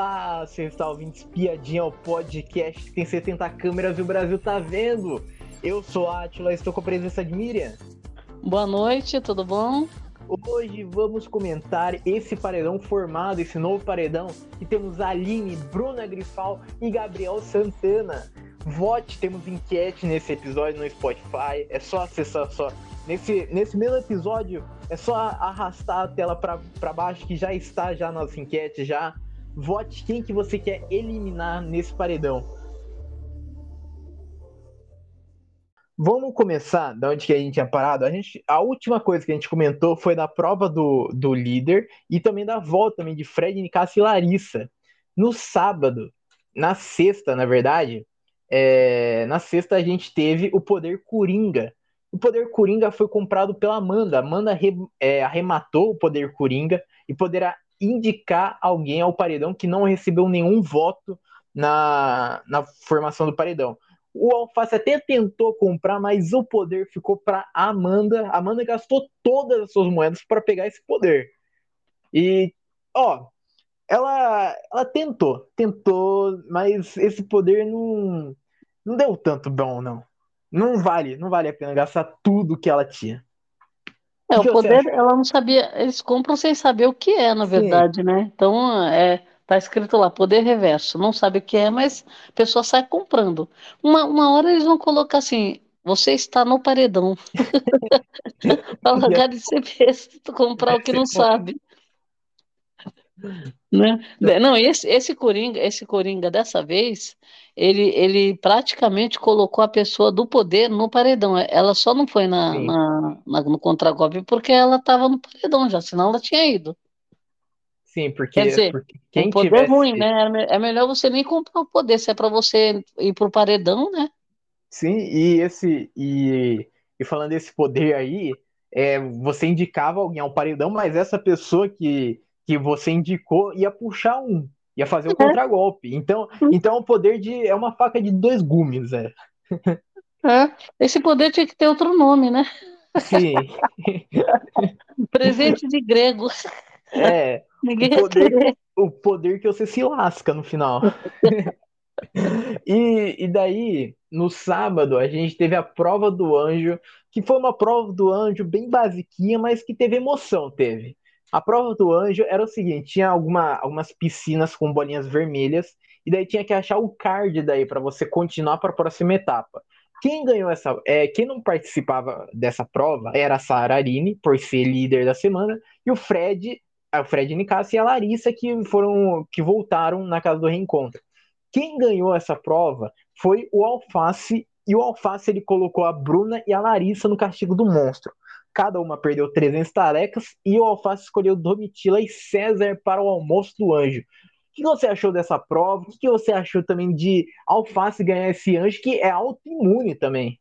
Olá, você está ouvindo Espiadinha, o podcast que tem 70 câmeras e o Brasil tá vendo. Eu sou a Atila, estou com a presença de Miriam. Boa noite, tudo bom? Hoje vamos comentar esse paredão formado, esse novo paredão, que temos Aline, Bruna Grifal e Gabriel Santana. Vote, temos enquete nesse episódio no Spotify, é só acessar só. Nesse, nesse mesmo episódio, é só arrastar a tela para baixo que já está já nossa enquete já. Vote quem que você quer eliminar nesse paredão. Vamos começar da onde que a gente tinha parado. A, gente, a última coisa que a gente comentou foi da prova do, do líder e também da volta também de Fred, Nicasso e Larissa. No sábado, na sexta, na verdade, é, na sexta a gente teve o poder Coringa. O poder Coringa foi comprado pela Amanda. Amanda re, é, arrematou o poder Coringa e poderá indicar alguém ao paredão que não recebeu nenhum voto na, na formação do paredão. O Alface até tentou comprar, mas o poder ficou para Amanda. Amanda gastou todas as suas moedas para pegar esse poder. E, ó, ela, ela tentou, tentou, mas esse poder não, não deu tanto bom, não. Não vale, não vale a pena gastar tudo que ela tinha. É, o, o poder, ela não sabia, eles compram sem saber o que é, na Sim. verdade, né? Então, é, tá escrito lá, poder reverso, não sabe o que é, mas a pessoa sai comprando. Uma, uma hora eles vão colocar assim, você está no paredão. Para largar de ser besta, comprar o que não sabe. Né? Não, esse, esse Coringa, esse Coringa dessa vez, ele, ele praticamente colocou a pessoa do poder no paredão. Ela só não foi na, na, na no contragolpe porque ela estava no paredão já, senão ela tinha ido. Sim, porque, Quer dizer, porque quem o poder tivesse... é ruim, né? É melhor você nem comprar o poder, se é para você ir pro paredão, né? Sim, e esse e, e falando desse poder aí, é, você indicava alguém ao paredão, mas essa pessoa que que você indicou ia puxar um, ia fazer o é. contragolpe. Então, hum. então o poder de é uma faca de dois gumes, é. é. Esse poder tinha que ter outro nome, né? Sim. Presente de grego. É. Ninguém o poder, o poder que você se lasca no final. e, e daí, no sábado, a gente teve a prova do anjo, que foi uma prova do anjo bem basiquinha, mas que teve emoção, teve. A prova do anjo era o seguinte: tinha alguma, algumas piscinas com bolinhas vermelhas, e daí tinha que achar o card daí para você continuar para a próxima etapa. Quem ganhou essa. É, quem não participava dessa prova era a Sara Arini, por ser líder da semana, e o Fred, o Fred Nicasso e a Larissa, que foram. que voltaram na casa do reencontro. Quem ganhou essa prova foi o Alface, e o Alface ele colocou a Bruna e a Larissa no castigo do monstro. Cada uma perdeu 300 tarecas e o Alface escolheu Domitila e César para o almoço do anjo. O que você achou dessa prova? O que você achou também de Alface ganhar esse anjo que é autoimune também?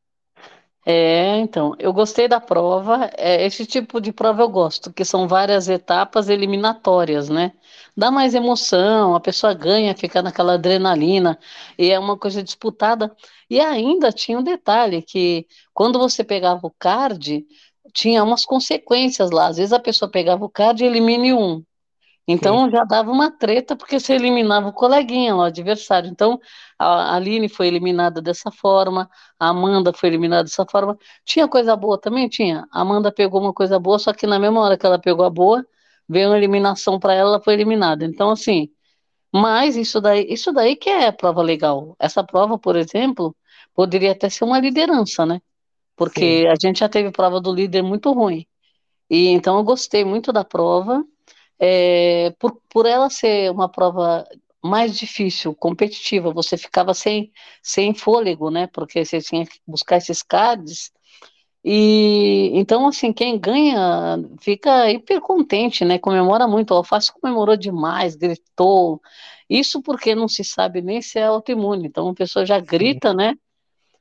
É, então, eu gostei da prova. É, esse tipo de prova eu gosto, que são várias etapas eliminatórias, né? Dá mais emoção, a pessoa ganha, fica naquela adrenalina, e é uma coisa disputada. E ainda tinha um detalhe que quando você pegava o card, tinha umas consequências lá. Às vezes a pessoa pegava o card e elimine um. Então Sim. já dava uma treta porque você eliminava o coleguinha, o adversário. Então a Aline foi eliminada dessa forma, a Amanda foi eliminada dessa forma. Tinha coisa boa também? Tinha. A Amanda pegou uma coisa boa, só que na mesma hora que ela pegou a boa, veio uma eliminação para ela, ela foi eliminada. Então, assim, mas isso daí, isso daí que é prova legal. Essa prova, por exemplo, poderia até ser uma liderança, né? Porque Sim. a gente já teve prova do líder muito ruim. E então eu gostei muito da prova, é, por, por ela ser uma prova mais difícil, competitiva, você ficava sem, sem fôlego, né? Porque você tinha que buscar esses cards. E então, assim, quem ganha fica hiper contente, né? Comemora muito. O Alface comemorou demais, gritou. Isso porque não se sabe nem se é autoimune. Então a pessoa já grita, né?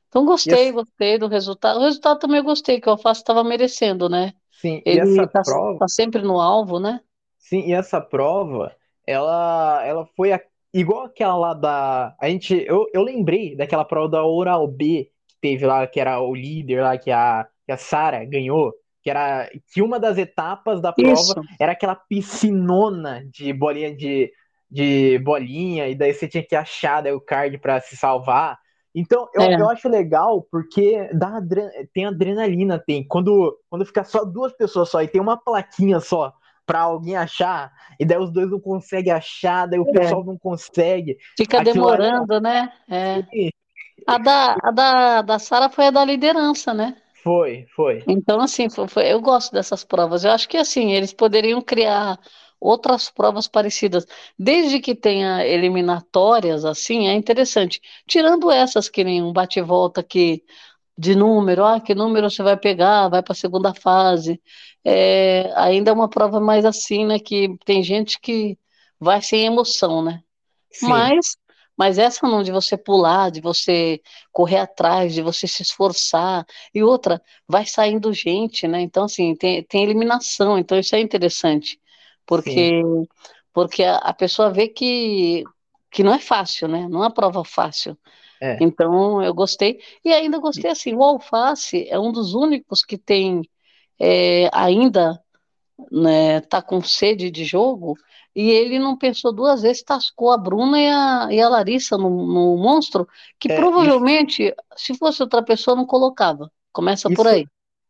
Então gostei, essa... gostei do resultado. O resultado também eu gostei, que o Alface estava merecendo, né? Sim, Ele e essa tá, prova. Tá sempre no alvo, né? Sim, e essa prova, ela, ela foi a... igual aquela lá da. A gente, eu, eu lembrei daquela prova da Oral B que teve lá, que era o líder lá, que a, que a Sara ganhou. Que era que uma das etapas da prova Isso. era aquela piscinona de bolinha de, de bolinha, e daí você tinha que achar daí, o card para se salvar. Então, eu, É. eu acho legal porque dá adre- tem adrenalina, tem. Quando, quando fica só duas pessoas só e tem uma plaquinha só pra alguém achar, e daí os dois não conseguem achar, daí o É. pessoal não consegue. Fica Aquilo ali- demorando, né? É. A da, a da, da Sara foi a da liderança, né? foi, foi. Então, assim, foi- foi- eu gosto dessas provas. Eu acho que, assim, eles poderiam criar outras provas parecidas. Desde que tenha eliminatórias, assim, é interessante. Tirando essas que nem um bate-volta que de número, ah, que número você vai pegar, vai para a segunda fase. É, ainda é uma prova mais assim, né? Que tem gente que vai sem emoção, né? Sim, Mas, mas essa não, de você pular, de você correr atrás, de você se esforçar. E outra, vai saindo gente, né? Então, assim, tem, tem eliminação, então isso é interessante. Porque, porque a, a pessoa vê que, que não é fácil, né? Não é uma prova fácil. é. Então, eu gostei. E ainda gostei assim, o Alface é um dos únicos que tem é, ainda né, tá com sede de jogo, e ele não pensou duas vezes, tascou a Bruna e a, e a Larissa no, no monstro, que É, provavelmente, se fosse outra pessoa, não colocava. Começa por Isso- aí.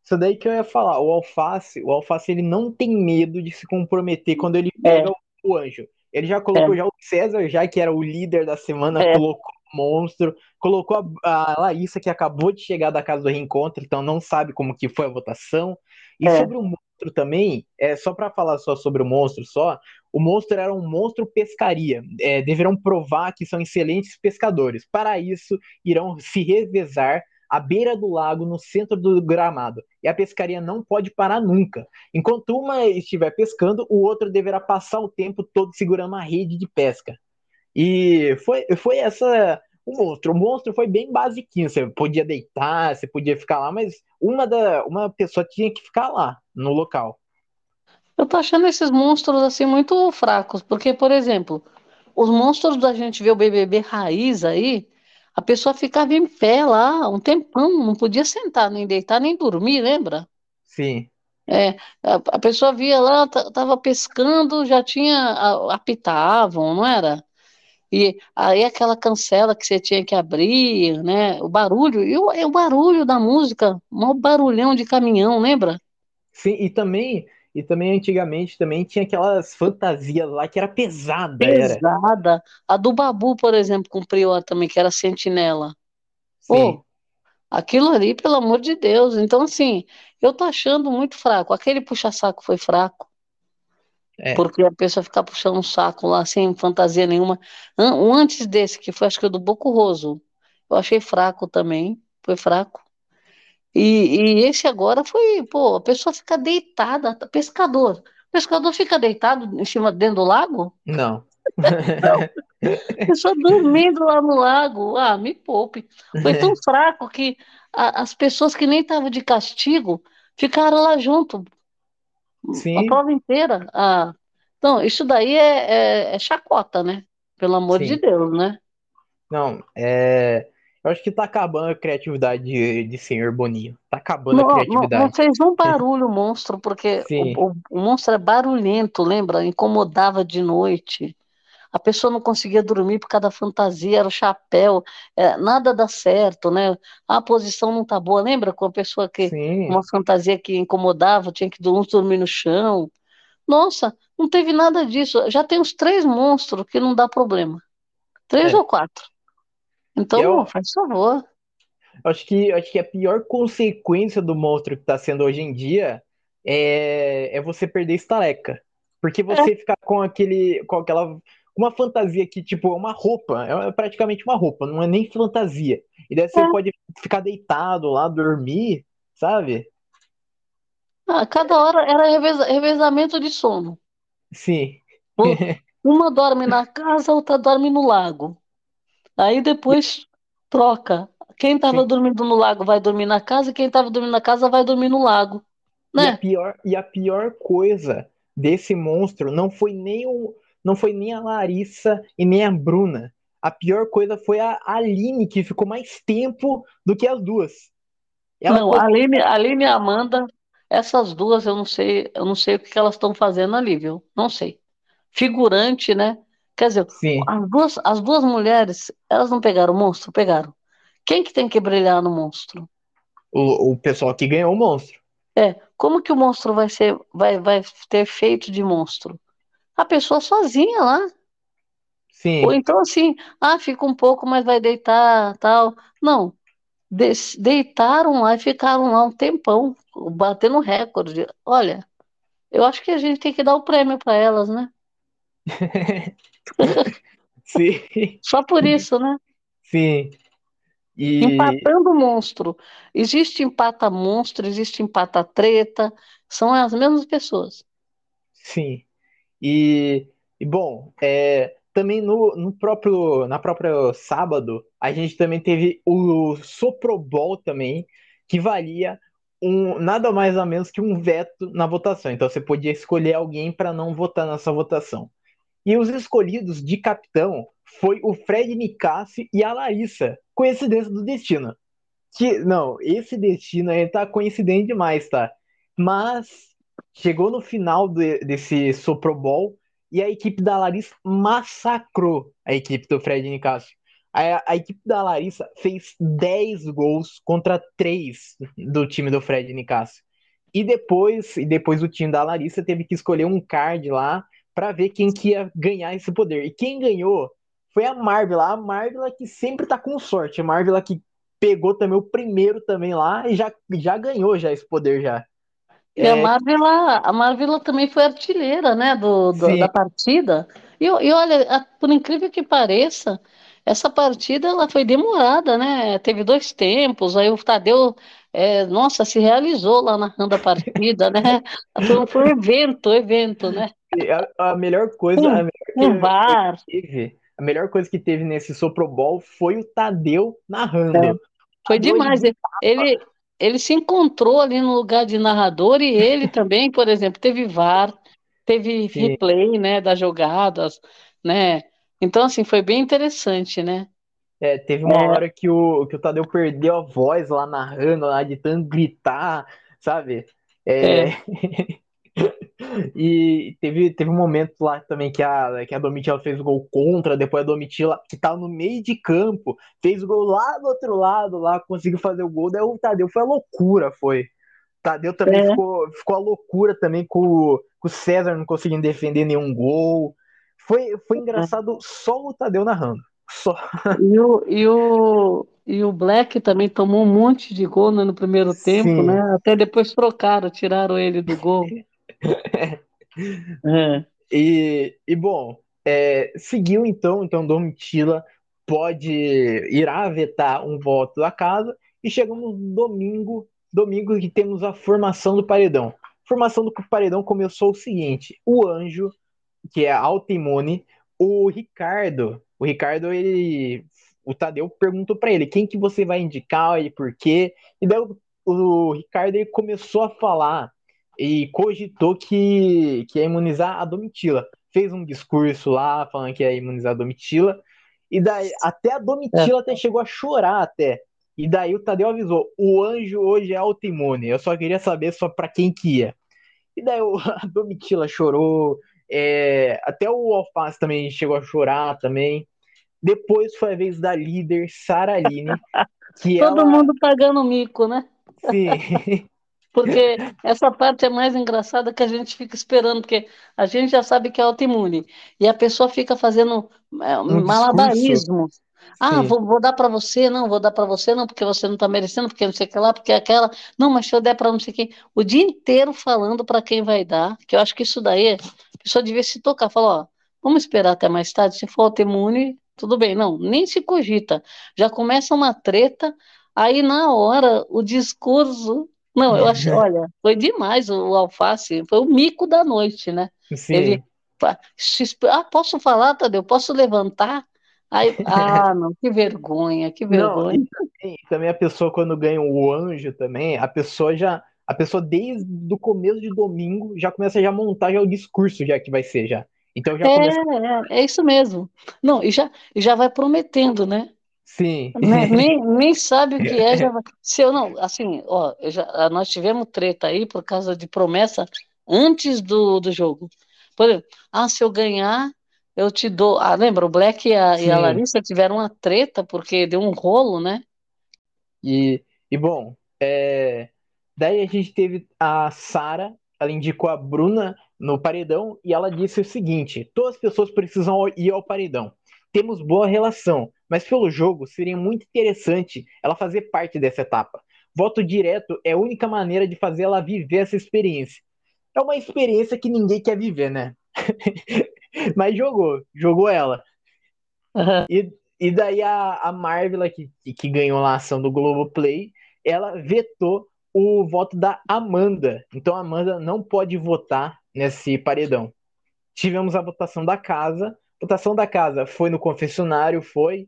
Isso daí que eu ia falar. O Alface, o Alface ele não tem medo de se comprometer quando ele pega o anjo. Ele já colocou já o César, já que era o líder da semana, É. colocou o monstro, colocou a, a Larissa, que acabou de chegar da casa do reencontro, então não sabe como que foi a votação. E É. sobre o monstro também, é só para falar só sobre o monstro só, o monstro era um monstro pescaria. É, deverão provar que são excelentes pescadores. Para isso, irão se revezar à beira do lago, no centro do gramado. E a pescaria não pode parar nunca. Enquanto uma estiver pescando, o outro deverá passar o tempo todo segurando uma rede de pesca. E foi, foi essa o monstro. O monstro foi bem basiquinho. Você podia deitar, você podia ficar lá, mas uma, da, uma pessoa tinha que ficar lá, no local. Eu tô achando esses monstros assim muito fracos, porque, por exemplo, os monstros da gente ver o BBB raiz aí, a pessoa ficava em pé lá um tempão, não podia sentar, nem deitar, nem dormir, lembra? Sim, É, a, a pessoa via lá, ta- tava pescando, já tinha, apitavam, não era? E aí aquela cancela que você tinha que abrir, né? O barulho, e o, e o barulho da música, um barulhão de caminhão, lembra? sim, e também, e também antigamente também tinha aquelas fantasias lá que era pesada, era. Pesada. A do Babu, por exemplo, com o Prior também, que era sentinela. Sim, Pô, aquilo ali, pelo amor de Deus. Então, assim, eu tô achando muito fraco. Aquele puxa-saco foi fraco. É. Porque a pessoa ficar puxando um saco lá sem fantasia nenhuma. Antes desse, que foi acho que o do Boco Roso, eu achei fraco também. Foi fraco. E, e esse agora foi, pô, a pessoa fica deitada, pescador. O pescador fica deitado em cima, dentro do lago? não. A pessoa dormindo lá no lago. Ah, me poupe. Foi tão fraco que a- as pessoas que nem estavam de castigo ficaram lá junto a Sim, prova inteira. Ah, então, isso daí é, é- é chacota, né? Pelo amor de sim. Deus, né? Não, é. Eu acho que tá acabando a criatividade de, de Senhor Boninho. Tá acabando Não, a não, não criatividade. fez um barulho o monstro, porque o, o- o monstro é barulhento, lembra? Incomodava de noite. A pessoa não conseguia dormir por causa da fantasia, era o chapéu, é, nada dá certo, né? A posição não tá boa. Lembra com a pessoa que Sim, uma fantasia que incomodava, tinha que uns dormir no chão. Nossa, não teve nada disso. Já tem uns três monstros que não dá problema. Três É. ou quatro. Então, Eu- faz favor. acho que, acho que a pior consequência do monstro que tá sendo hoje em dia é, é você perder estaleca. Porque você ficar com aquele, com aquela, uma fantasia que, tipo, é uma roupa, é praticamente uma roupa, não é nem fantasia. E daí você É. pode ficar deitado lá, dormir, sabe? Ah, cada hora era reveza- revezamento de sono. Sim, Uma dorme na casa, outra dorme no lago. Aí depois troca. Quem estava dormindo no lago vai dormir na casa, e quem estava dormindo na casa vai dormir no lago. E a Né? pior, e a pior coisa desse monstro não foi nem o, não foi nem a Larissa e nem a Bruna. A pior coisa foi a Aline, que ficou mais tempo do que as duas. Ela Não, foi- a Aline, Aline e a Amanda, essas duas eu não sei, eu não sei o que elas estão fazendo ali, viu? Não sei. Figurante, né? Quer dizer, as duas, as duas mulheres, elas não pegaram o monstro? Pegaram. Quem que tem que brilhar no monstro? O, o pessoal que ganhou o monstro. É, como que o monstro vai ser, vai, vai ter feito de monstro? A pessoa sozinha lá. Sim. Ou então assim, ah, fica um pouco, mas vai deitar, tal. Não, de deitaram lá e ficaram lá um tempão, batendo recorde. Olha, eu acho que a gente tem que dar o prêmio para elas, né? Sim. Só por isso, né? Sim. E... Empatando monstro. Existe empata monstro, existe empata treta, são as mesmas pessoas. Sim. E, e bom, é, também no, no próprio na própria sábado, a gente também teve o Soprobol também, que valia um, nada mais ou menos que um veto na votação. Então você podia escolher alguém para não votar nessa votação. E os escolhidos de capitão foi o Fred Nicassi e a Larissa. Coincidência do destino. Que, não, esse destino aí tá coincidente demais, tá? Mas chegou no final de, desse Super Bowl e a equipe da Larissa massacrou a equipe do Fred Nicásio. A, a, equipe da Larissa fez 10 gols contra 3 do time do Fred Nicásio. E depois, e depois o time da Larissa teve que escolher um card lá para ver quem que ia ganhar esse poder. E quem ganhou foi a Marvel, a Marvel que sempre tá com sorte, a Marvel que pegou também o primeiro também lá e já, já ganhou já esse poder já. E é... a Marvila, a Marvila também foi artilheira, né, do, do da partida. E, e olha, por incrível que pareça, essa partida ela foi demorada, né? Teve dois tempos, aí o Tadeu, é, nossa, se realizou lá narrando a partida, né? Foi, foi um evento, evento, né? A, a melhor coisa, a melhor um bar. Que teve, a melhor coisa que teve nesse Sopro Ball foi o Tadeu narrando. É, foi demais. Ele, ele se encontrou ali no lugar de narrador e ele também, por exemplo, teve VAR, teve Sim. replay, né, das jogadas, né? Então, assim, foi bem interessante, né? É, teve uma é. hora que o, que o Tadeu perdeu a voz lá narrando, lá de tanto gritar, sabe? É... é. E teve, teve um momento lá também que a, que a Domitila fez o gol contra, depois a Domitila, que tava no meio de campo, fez o gol lá do outro lado, lá conseguiu fazer o gol, daí o Tadeu foi a loucura, foi. Tadeu também é. ficou, ficou a loucura também com, com o César não conseguindo defender nenhum gol. Foi, foi é. engraçado só o Tadeu narrando. Só. E o, e, o, e o Black também tomou um monte de gol né, no primeiro tempo, Sim. né? Até depois trocaram, tiraram ele do gol. e, e bom, é, seguiu então, então Domitila pode irá vetar um voto da casa e chegamos no domingo, domingo que temos a formação do paredão. A formação do paredão começou o seguinte: o Anjo, que é autoimune, o Ricardo, o Ricardo ele o Tadeu perguntou para ele quem que você vai indicar e por quê. E daí o, o Ricardo ele começou a falar e cogitou que, que ia imunizar a Domitila. Fez um discurso lá falando que ia imunizar a Domitila. E daí, até a Domitila é. até chegou a chorar até. E daí o Tadeu avisou: o anjo hoje é autoimune. Eu só queria saber só para quem que ia. E daí a Domitila chorou. É, até o Alface também chegou a chorar também. Depois foi a vez da líder, Sara Aline. Que Todo ela... mundo pagando mico, né? Sim. Porque essa parte é mais engraçada que a gente fica esperando, porque a gente já sabe que é autoimune. E a pessoa fica fazendo é, um malabarismo. Ah, vou, vou, dar para você, não, vou dar para você, não, porque você não está merecendo, porque não sei o que lá, porque aquela. Não, mas se eu der para não sei quem. O dia inteiro falando para quem vai dar, que eu acho que isso daí, a pessoa devia se tocar, falar, ó, vamos esperar até mais tarde, se for autoimune, tudo bem. Não, nem se cogita. Já começa uma treta, aí na hora o discurso não, eu acho, olha, foi demais o, alface, foi o mico da noite, né? Sim. Ele, ah, posso falar, Tadeu? Posso levantar? Aí, ah, não, que vergonha, que vergonha. Não, também, também, a pessoa, quando ganha o anjo também, a pessoa já, a pessoa desde o começo de domingo já começa a já montar já o discurso já que vai ser já. Então já é, começa... é, é isso mesmo. Não, e já, e já vai prometendo, né? Sim. Nem, nem sabe o que é. Já... Se eu não, assim, ó, já, nós tivemos treta aí por causa de promessa antes do, do jogo. Por exemplo, ah, se eu ganhar, eu te dou. Ah, lembra? O Black e a, e a Larissa tiveram uma treta porque deu um rolo, né? E, e bom, é, daí a gente teve a Sara, ela indicou a Bruna no paredão e ela disse o seguinte: todas as pessoas precisam ir ao paredão. Temos boa relação, mas pelo jogo seria muito interessante ela fazer parte dessa etapa. Voto direto é a única maneira de fazer ela viver essa experiência. É uma experiência que ninguém quer viver, né? mas jogou, jogou ela. Uhum. E, e daí a, a Marvel, que, que ganhou a ação do Globoplay, ela vetou o voto da Amanda. Então a Amanda não pode votar nesse paredão. Tivemos a votação da casa. A votação da casa foi no confessionário, foi.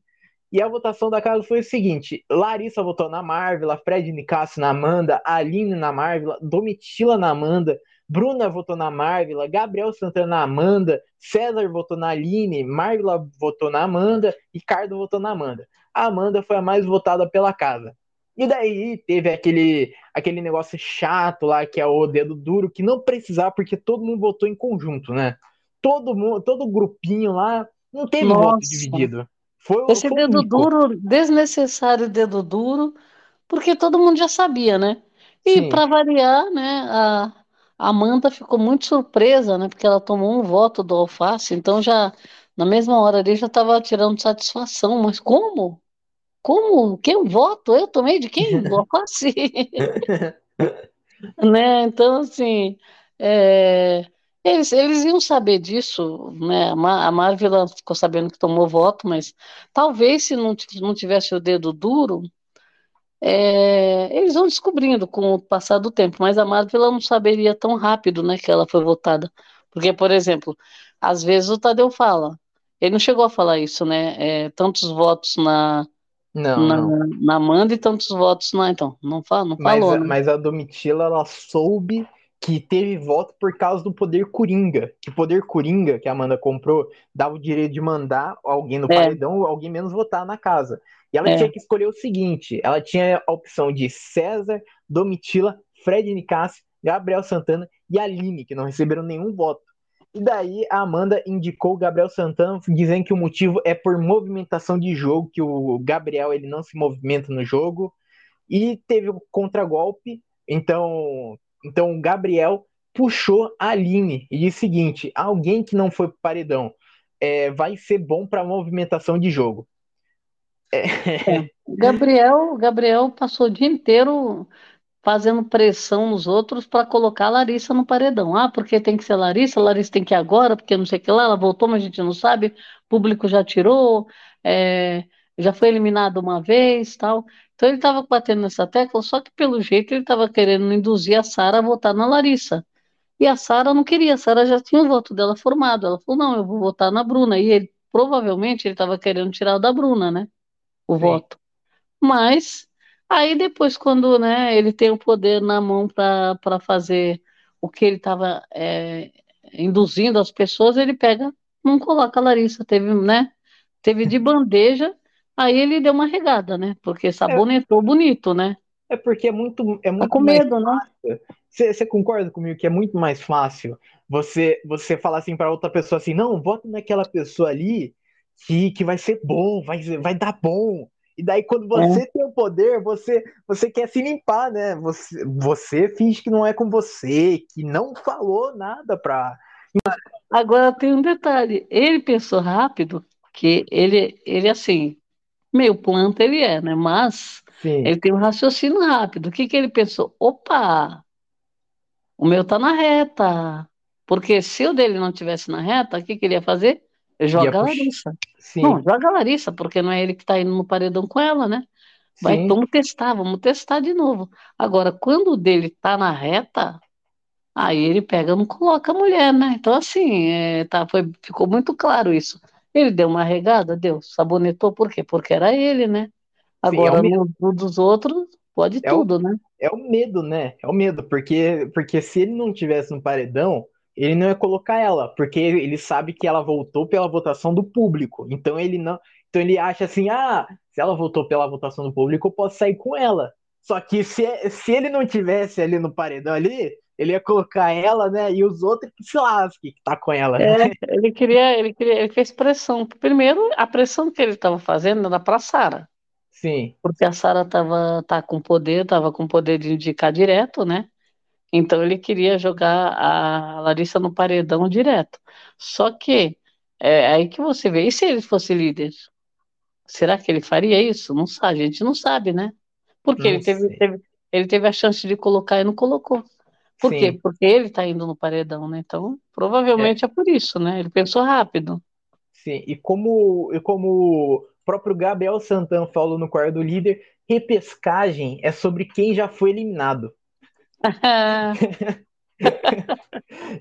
E a votação da casa foi o seguinte: Larissa votou na Marvel, Fred Nicasso na Amanda, Aline na Marvel, Domitila na Amanda, Bruna votou na Marvel, Gabriel Santana na Amanda, César votou na Aline, Marvel votou na Amanda, Ricardo votou na Amanda. A Amanda foi a mais votada pela casa. E daí teve aquele, aquele negócio chato lá, que é o dedo duro, que não precisava, porque todo mundo votou em conjunto, né? Todo mundo, todo grupinho lá, não teve Nossa. voto dividido. Foi, Esse foi dedo duro, desnecessário dedo duro, porque todo mundo já sabia, né? E para variar, né, a Amanda ficou muito surpresa, né? Porque ela tomou um voto do Alface, então já na mesma hora ali já estava tirando satisfação. Mas como? Como? Quem voto? Eu tomei de quem? Do Alface? né? Então, assim, é... eles, eles iam saber disso, né? A Marvel ficou sabendo que tomou voto, mas talvez se não, não tivesse o dedo duro é, eles vão descobrindo com o passar do tempo, mas a Marvel não saberia tão rápido, né, que ela foi votada. Porque, por exemplo, às vezes o Tadeu fala, ele não chegou a falar isso, né? É, tantos votos na, não, na, não. na Amanda e tantos votos na. Então, não, fala, não mas, falou. Né? Mas a Domitila, ela soube que teve voto por causa do poder coringa. Que o poder coringa que a Amanda comprou dava o direito de mandar alguém no é. paredão ou alguém menos votar na casa. E ela é. tinha que escolher o seguinte: ela tinha a opção de César, Domitila, Fred Nicassi, Gabriel Santana e Aline, que não receberam nenhum voto. E daí a Amanda indicou o Gabriel Santana, dizendo que o motivo é por movimentação de jogo, que o Gabriel ele não se movimenta no jogo. E teve o contragolpe, então, então o Gabriel puxou a Aline e disse o seguinte: alguém que não foi pro paredão é, vai ser bom para movimentação de jogo. É. Gabriel, Gabriel passou o dia inteiro fazendo pressão nos outros para colocar a Larissa no paredão. Ah, porque tem que ser Larissa, Larissa tem que ir agora, porque não sei o que lá, ela voltou, mas a gente não sabe, o público já tirou, é, já foi eliminado uma vez tal. Então ele estava batendo nessa tecla, só que pelo jeito ele estava querendo induzir a Sara a votar na Larissa. E a Sara não queria, a Sara já tinha o voto dela formado. Ela falou: não, eu vou votar na Bruna. E ele provavelmente ele estava querendo tirar o da Bruna, né? o Sim. voto. Mas aí depois, quando né, ele tem o poder na mão para fazer o que ele estava é, induzindo as pessoas, ele pega, não coloca a Larissa, teve, né? Teve de bandeja, aí ele deu uma regada, né? Porque sabonetou é, bonito, né? É porque é muito, é muito tá com medo, né? Você concorda comigo que é muito mais fácil você você falar assim para outra pessoa assim, não, vota naquela pessoa ali que, que vai ser bom, vai, vai dar bom. E daí, quando você é. tem o poder, você, você quer se limpar, né? Você, você finge que não é com você, que não falou nada pra. Agora tem um detalhe: ele pensou rápido, que ele, ele assim, meio planta ele é, né? Mas Sim. ele tem um raciocínio rápido. O que, que ele pensou? Opa! O meu tá na reta. Porque se o dele não tivesse na reta, o que, que ele ia fazer? Joga a Larissa. Sim. Não, joga a Larissa, porque não é ele que está indo no paredão com ela, né? Vai, Sim. vamos testar, vamos testar de novo. Agora, quando o dele tá na reta, aí ele pega e não coloca a mulher, né? Então, assim, é, tá, foi, ficou muito claro isso. Ele deu uma regada, deu, sabonetou, por quê? Porque era ele, né? Agora, Sim, é no, dos outros, pode é tudo, o, né? É o medo, né? É o medo, porque, porque se ele não tivesse no paredão, ele não ia colocar ela, porque ele sabe que ela voltou pela votação do público. Então ele não, então ele acha assim, ah, se ela voltou pela votação do público, eu posso sair com ela. Só que se, se ele não tivesse ali no paredão ali, ele ia colocar ela, né? E os outros que se lasquem que tá com ela. É, Né? ele queria, ele queria, ele fez pressão. Primeiro, a pressão que ele estava fazendo era para Sara, Sim, porque a Sara tava tá com poder, tava com poder de indicar direto, né? Então ele queria jogar a Larissa no paredão direto. Só que é aí que você vê, e se ele fosse líder? Será que ele faria isso? Não sabe, a gente não sabe, né? Porque não ele teve, teve, ele teve a chance de colocar e não colocou. Por quê? Sim, Porque ele tá indo no paredão, né? Então, é, provavelmente é por isso, né? Ele pensou rápido. sim. E como, e como o próprio Gabriel Santana falou no quarto do líder, repescagem é sobre quem já foi eliminado.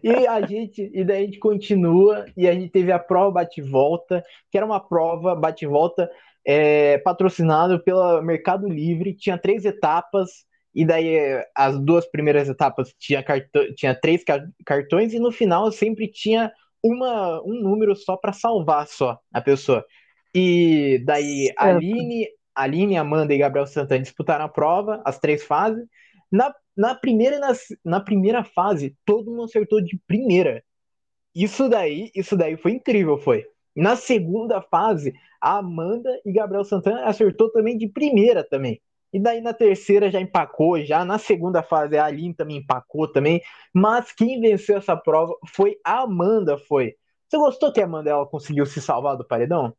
E a gente, e daí a gente continua, e a gente teve a prova bate-volta, que era uma prova bate-volta é, patrocinada pela Mercado Livre, tinha três etapas, e daí as duas primeiras etapas tinha, cartão, tinha três car- cartões, e no final sempre tinha uma, um número só para salvar só a pessoa. E daí a Certo. Aline, Aline, Amanda e Gabriel Santana disputaram a prova, as três fases. Na, na, primeira, na, na primeira fase, todo mundo acertou de primeira. Isso daí, isso daí foi incrível, foi. Na segunda fase, a Amanda e Gabriel Santana acertou também de primeira também. E daí na terceira já empacou, já na segunda fase a Aline também empacou também, mas quem venceu essa prova foi a Amanda, foi. Você gostou que a Amanda ela conseguiu se salvar do paredão?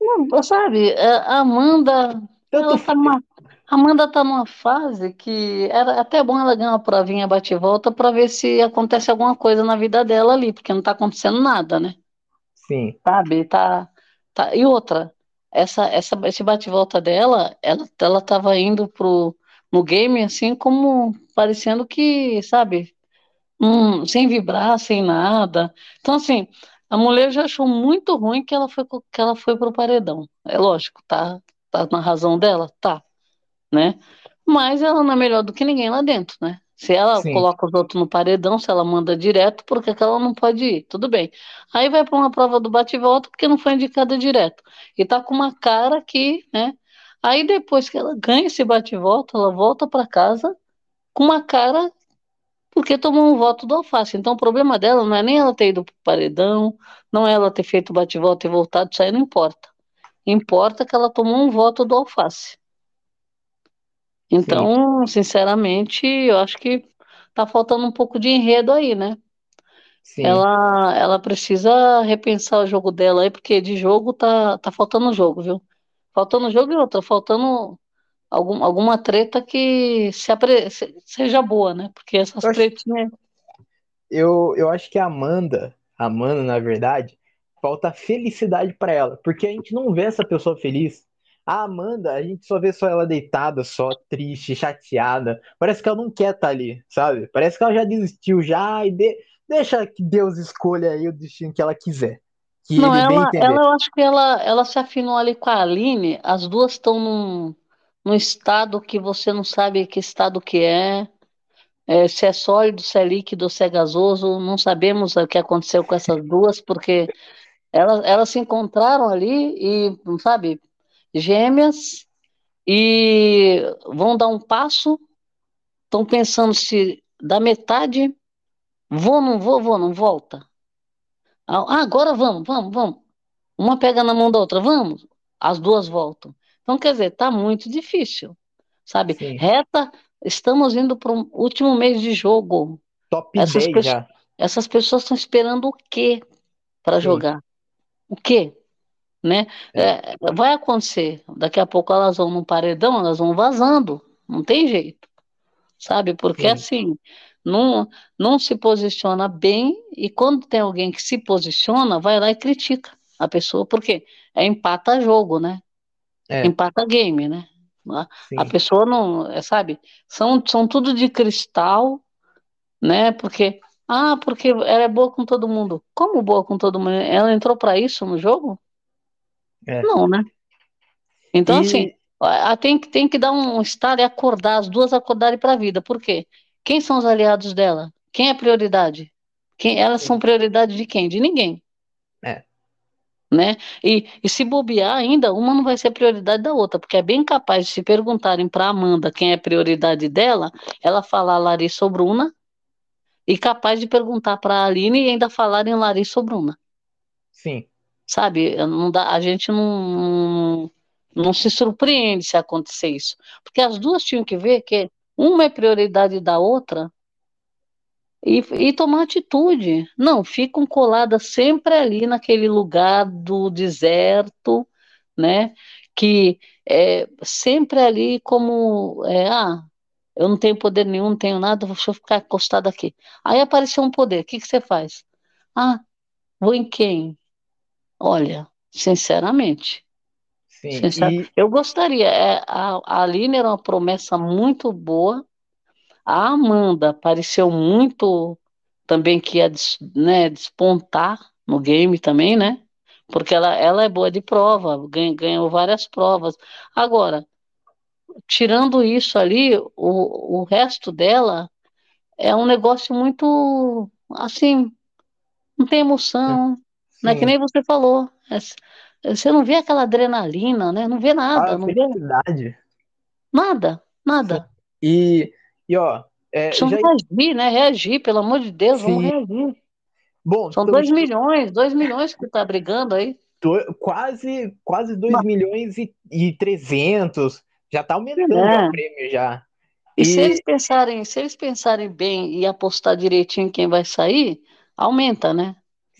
Não, sabe, é, a Amanda, Tanto tá numa, a Amanda tá numa fase que era até bom ela ganhar uma provinha bate-volta para ver se acontece alguma coisa na vida dela ali, porque não tá acontecendo nada, né? sim, Sabe? Tá, tá. E outra, essa, essa, esse bate-volta dela, ela, ela tava indo pro, no game assim como parecendo que, sabe? Hum, sem vibrar, sem nada. Então, assim, a mulher já achou muito ruim que ela foi, que ela foi pro paredão. É lógico, tá, tá na razão dela? Tá, né? Mas ela não é melhor do que ninguém lá dentro, né? Se ela sim, coloca os outros no paredão, se ela manda direto, por que que ela não pode ir? Tudo bem. Aí vai para uma prova do bate e volta porque não foi indicada direto. E tá com uma cara que, né? Aí depois que ela ganha esse bate e volta, ela volta para casa com uma cara porque tomou um voto do Alface. Então, o problema dela não é nem ela ter ido pro paredão, não é ela ter feito bate-volta e voltado, isso aí não importa. Importa que ela tomou um voto do Alface. Sim, Então, sinceramente, eu acho que tá faltando um pouco de enredo aí, né? sim. Ela, ela precisa repensar o jogo dela aí, porque de jogo tá, tá faltando jogo, viu? Faltando jogo e outra, faltando algum, alguma treta que se apre- se- seja boa, né? Porque essas Eu acho, tretinhas. eu, eu acho que a Amanda, a Amanda, na verdade, falta felicidade pra ela, porque a gente não vê essa pessoa feliz. A Amanda, a gente só vê só ela deitada, só triste, chateada. Parece que ela não quer estar ali, sabe? Parece que ela já desistiu já e de- deixa que Deus escolha aí o destino que ela quiser, que Não, ela, ela, eu acho que ela, ela se afinou ali com a Aline, as duas estão num, num estado que você não sabe que estado que é. É, se é sólido, se é líquido, se é gasoso, não sabemos o que aconteceu com essas duas, porque elas, elas se encontraram ali e, sabe, gêmeas, e vão dar um passo, estão pensando se da metade, vou, não vou, vou, não volta. Ah, agora vamos, vamos, vamos. Uma pega na mão da outra, vamos. As duas voltam. Então, quer dizer, tá muito difícil, sabe? Sim, Reta, estamos indo para o último mês de jogo. top Essas, 10 pe- já. essas pessoas estão esperando o quê para jogar? O quê? Né? é, É, vai acontecer. Daqui a pouco elas vão num paredão, elas vão vazando. Não tem jeito, sabe? Porque sim, assim, não, não se posiciona bem e quando tem alguém que se posiciona, vai lá e critica a pessoa, porque é empata jogo, né? é, Empata game, né? A pessoa não, é, sabe? São, são tudo de cristal né? Porque, ah, porque ela é boa com todo mundo. Como boa com todo mundo? Ela entrou para isso no jogo? É. Não, né? Então, assim, E a- a- tem, que- tem que dar um estado e acordar, as duas acordarem para a vida. Por quê? Quem são os aliados dela? Quem é prioridade? Quem, elas são prioridade de quem? De ninguém. é. né? E, e se bobear ainda, uma não vai ser prioridade da outra, porque é bem capaz de se perguntarem para Amanda quem é prioridade dela, ela falar Larissa ou Bruna, e capaz de perguntar para a Aline e ainda falarem Larissa ou Bruna. Sim. Sabe, não dá, a gente não, não se surpreende se acontecer isso, porque as duas tinham que ver que uma é prioridade da outra e, e tomar atitude. Não, ficam coladas sempre ali naquele lugar do deserto, né? Que é sempre ali como, é, ah, eu não tenho poder nenhum, não tenho nada, deixa eu ficar encostado aqui. Aí apareceu um poder, o que, que você faz? Ah, vou em quem? Olha, sinceramente, Sim, sincer... e eu gostaria, é, a, a Aline era uma promessa muito boa, a Amanda pareceu muito também que ia né, despontar no game também, né? Porque ela, ela é boa de prova, ganha, ganhou várias provas. Agora, tirando isso ali, o, o resto dela é um negócio muito assim, não tem emoção, não é que nem você falou. É, você não vê aquela adrenalina, né? Não vê nada, a não vê felicidade. nada, Sim. nada. E, e ó, é, Precisam já reagir, né? Reagir, pelo amor de Deus, vamos sim. reagir. Bom, São estamos 2 milhões, 2 milhões que tá brigando aí. do- quase quase 2 Mas, milhões e, e 300. Já tá aumentando já o é. prêmio já. E se eles E pensarem, se eles pensarem bem e apostar direitinho quem vai sair, aumenta, né?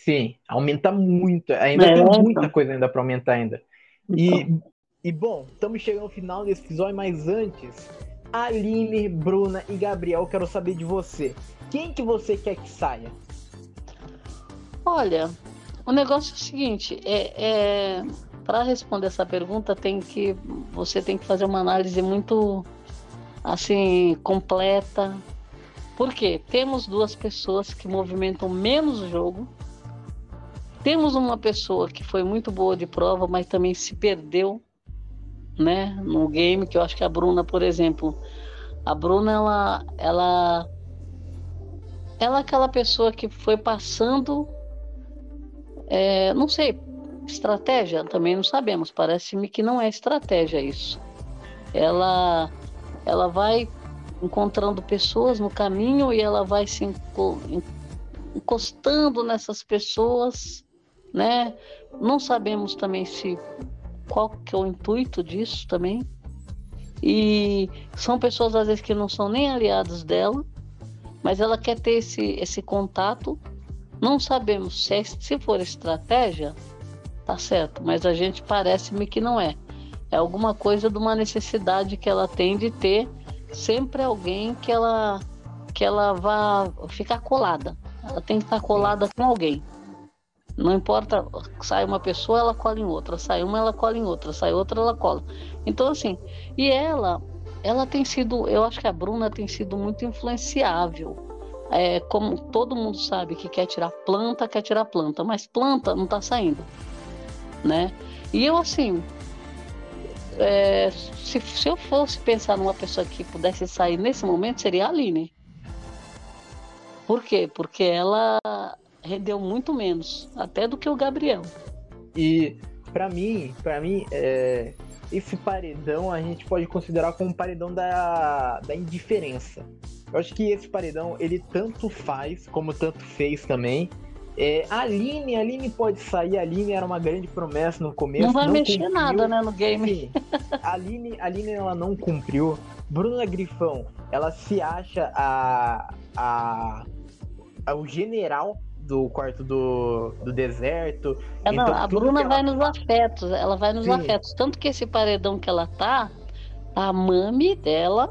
Sim, aumenta muito. Ainda É, tem muita então, coisa ainda para aumentar ainda. então. E, e bom, estamos chegando ao final desse episódio, mas antes, Aline, Bruna e Gabriel, quero saber de você. Quem que você quer que saia? Olha, o negócio é o seguinte, é, é para responder essa pergunta tem que você tem que fazer uma análise muito assim completa. Por quê? Temos duas pessoas que movimentam menos o jogo. Temos uma pessoa que foi muito boa de prova, mas também se perdeu, né, no game, que eu acho que a Bruna, por exemplo, a Bruna ela ela ela é aquela pessoa que foi passando é, não sei, estratégia também não sabemos. Parece-me que não é estratégia isso. Ela, ela vai encontrando pessoas no caminho e ela vai se enco- en- encostando nessas pessoas, né? Não sabemos também se qual que é o intuito disso também. E são pessoas às vezes que não são nem aliados dela, mas ela quer ter esse, esse contato. Não sabemos se, é- se for estratégia, tá certo, mas a gente parece-me que não é. É alguma coisa de uma necessidade que ela tem de ter sempre alguém que ela que ela vá ficar colada. Ela tem que estar colada com alguém. Não importa, sai uma pessoa, ela cola em outra, sai uma, ela cola em outra, sai outra, ela cola. Então assim, e ela, ela tem sido, eu acho que a Bruna tem sido muito influenciável. É, como todo mundo sabe que quer tirar planta, quer tirar planta, mas planta não está saindo, né? E eu assim, é, se, se eu fosse pensar numa pessoa que pudesse sair nesse momento, seria a Aline. Por quê? Porque ela rendeu muito menos, até do que o Gabriel. E pra mim, para mim, é, esse paredão a gente pode considerar como um paredão da, da indiferença. Eu acho que esse paredão ele tanto faz como tanto fez também. É, a Aline, a Aline pode sair, a Aline era uma grande promessa no começo. Não vai mexer cumpriu. nada, né, no game. A Aline, a Aline ela não cumpriu. Bruna Grifão, ela se acha a, a, a- o general do quarto do, do deserto. É, não, Então, a Bruna que vai ela nos afetos, ela vai nos Sim. afetos. Tanto que esse paredão que ela tá, tá a mami dela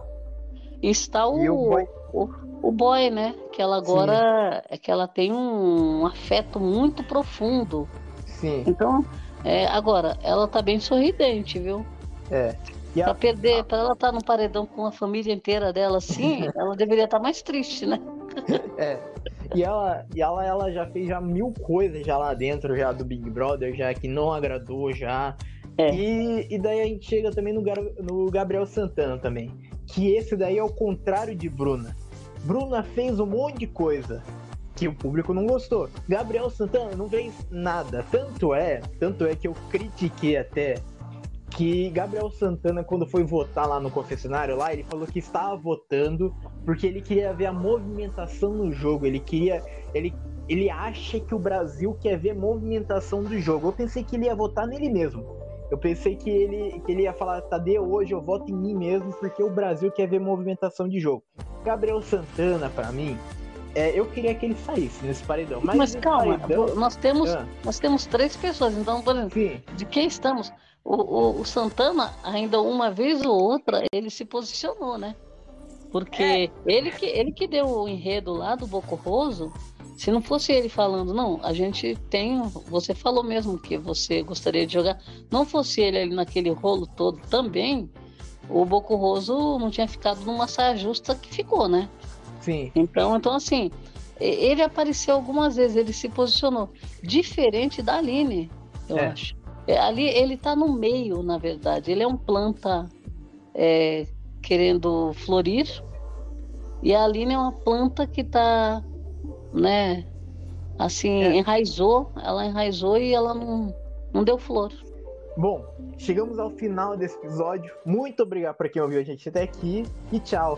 está o, o boy. o, o boy, né? Que ela agora é que ela tem um afeto muito profundo. Sim, Então, é, agora, ela tá bem sorridente, viu? é. E Pra a, perder, pra ela estar no paredão com a família inteira dela assim, ela deveria estar mais triste, né? é. E ela, e ela, ela já fez já mil coisas já lá dentro já do Big Brother, já que não agradou já. É. E, e daí a gente chega também no, no Gabriel Santana também. Que esse daí é o contrário de Bruna. Bruna fez um monte de coisa. que o público não gostou. Gabriel Santana não fez nada. Tanto é, tanto é que eu critiquei até que Gabriel Santana, quando foi votar lá no confessionário, lá, ele falou que estava votando porque ele queria ver a movimentação no jogo. Ele queria. Ele, ele acha que o Brasil quer ver movimentação do jogo. Eu pensei que ele ia votar nele mesmo. Eu pensei que ele, que ele ia falar, Tadeu, hoje eu voto em mim mesmo porque o Brasil quer ver movimentação de jogo. Gabriel Santana, para mim, é, eu queria que ele saísse nesse paredão. Mas, mas calma, paredão... nós temos ah. nós temos três pessoas, então, por exemplo, Sim. de quem estamos? O, o, o, Santana, ainda uma vez ou outra, ele se posicionou, né? Porque é. ele, que, ele que deu o enredo lá do Bocorroso, se não fosse ele falando, não, a gente tem. Você falou mesmo que você gostaria de jogar. Não fosse ele ali naquele rolo todo também, o Bocorroso não tinha ficado numa saia justa que ficou, né? Sim. Então, então assim, ele apareceu algumas vezes, ele se posicionou. Diferente da Aline, eu é. acho. É, ali ele está no meio, na verdade. Ele é um planta é, querendo florir. E a Aline é uma planta que está, né, assim, é. enraizou, ela enraizou e ela não, não deu flor. Bom, chegamos ao final desse episódio. Muito obrigado para quem ouviu a gente até aqui e tchau.